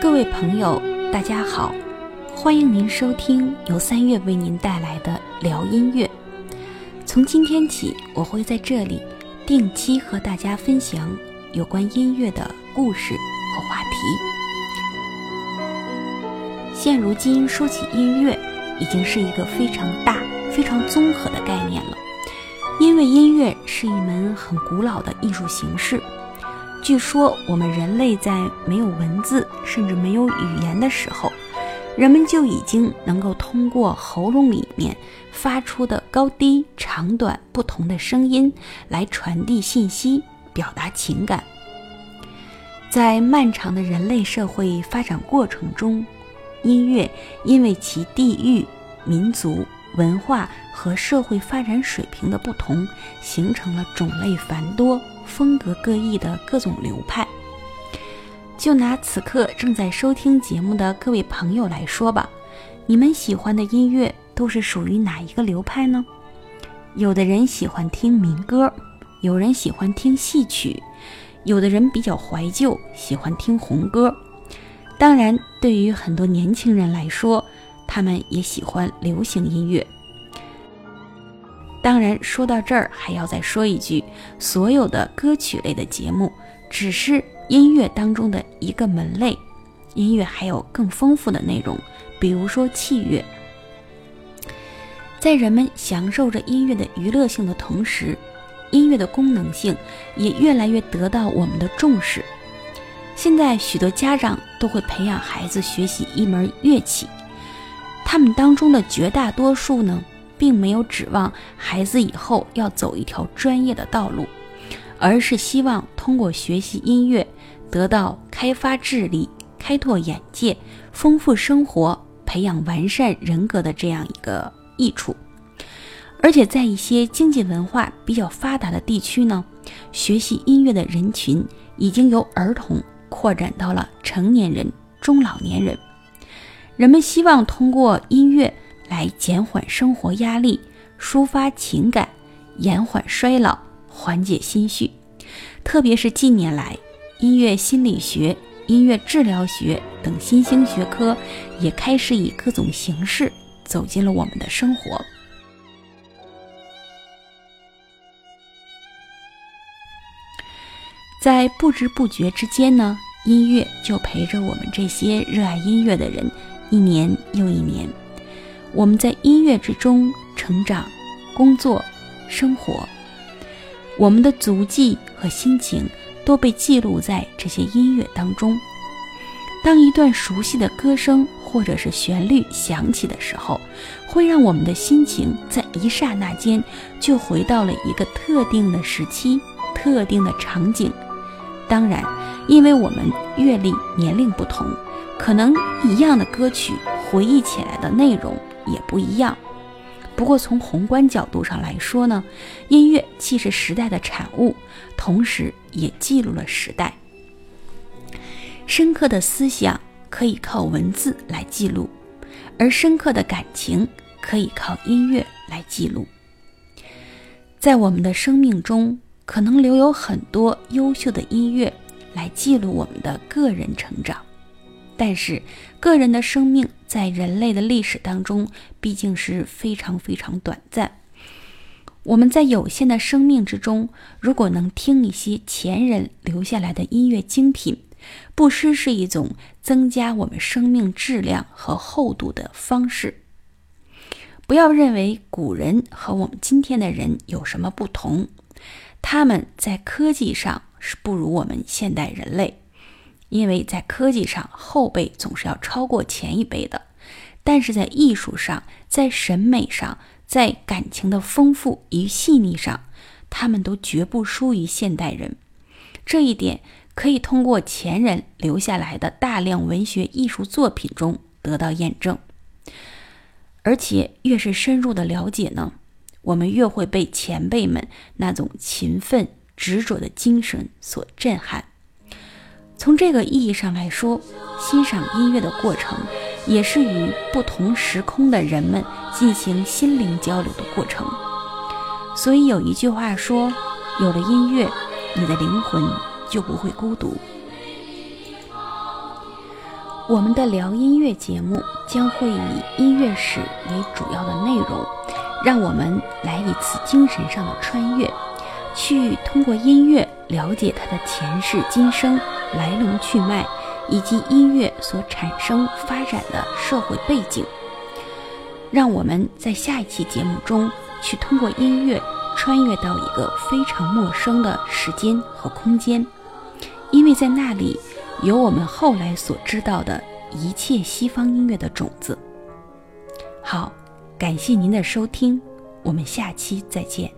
各位朋友，大家好，欢迎您收听由三月为您带来的聊音乐。从今天起，我会在这里定期和大家分享有关音乐的故事和话题。现如今说起音乐，已经是一个非常大、非常综合的概念了，因为音乐是一门很古老的艺术形式。据说，我们人类在没有文字，甚至没有语言的时候，人们就已经能够通过喉咙里面发出的高低、长短不同的声音来传递信息、表达情感。在漫长的人类社会发展过程中，音乐因为其地域、民族、文化和社会发展水平的不同，形成了种类繁多。风格各异的各种流派，就拿此刻正在收听节目的各位朋友来说吧，你们喜欢的音乐都是属于哪一个流派呢？有的人喜欢听民歌，有人喜欢听戏曲，有的人比较怀旧，喜欢听红歌。当然，对于很多年轻人来说，他们也喜欢流行音乐。当然，说到这儿还要再说一句：所有的歌曲类的节目只是音乐当中的一个门类，音乐还有更丰富的内容，比如说器乐。在人们享受着音乐的娱乐性的同时，音乐的功能性也越来越得到我们的重视。现在许多家长都会培养孩子学习一门乐器，他们当中的绝大多数呢。并没有指望孩子以后要走一条专业的道路，而是希望通过学习音乐得到开发智力、开拓眼界、丰富生活、培养完善人格的这样一个益处。而且在一些经济文化比较发达的地区呢，学习音乐的人群已经由儿童扩展到了成年人、中老年人。人们希望通过音乐。来减缓生活压力，抒发情感，延缓衰老，缓解心绪。特别是近年来，音乐心理学、音乐治疗学等新兴学科也开始以各种形式走进了我们的生活。在不知不觉之间呢，音乐就陪着我们这些热爱音乐的人一年又一年。我们在音乐之中成长、工作、生活，我们的足迹和心情都被记录在这些音乐当中。当一段熟悉的歌声或者是旋律响起的时候，会让我们的心情在一刹那间就回到了一个特定的时期、特定的场景。当然，因为我们阅历、年龄不同，可能一样的歌曲回忆起来的内容。也不一样。不过从宏观角度上来说呢，音乐既是时代的产物，同时也记录了时代。深刻的思想可以靠文字来记录，而深刻的感情可以靠音乐来记录。在我们的生命中，可能留有很多优秀的音乐来记录我们的个人成长。但是，个人的生命在人类的历史当中毕竟是非常非常短暂。我们在有限的生命之中，如果能听一些前人留下来的音乐精品，不失是一种增加我们生命质量和厚度的方式。不要认为古人和我们今天的人有什么不同，他们在科技上是不如我们现代人类。因为在科技上，后辈总是要超过前一辈的，但是在艺术上，在审美上，在感情的丰富与细腻上，他们都绝不输于现代人。这一点可以通过前人留下来的大量文学艺术作品中得到验证。而且，越是深入的了解呢，我们越会被前辈们那种勤奋执着的精神所震撼。从这个意义上来说，欣赏音乐的过程，也是与不同时空的人们进行心灵交流的过程。所以有一句话说：“有了音乐，你的灵魂就不会孤独。”我们的聊音乐节目将会以音乐史为主要的内容，让我们来一次精神上的穿越，去通过音乐了解它的前世今生、来龙去脉，以及音乐所产生发展的社会背景。让我们在下一期节目中去通过音乐穿越到一个非常陌生的时间和空间，因为在那里有我们后来所知道的一切西方音乐的种子。好，感谢您的收听，我们下期再见。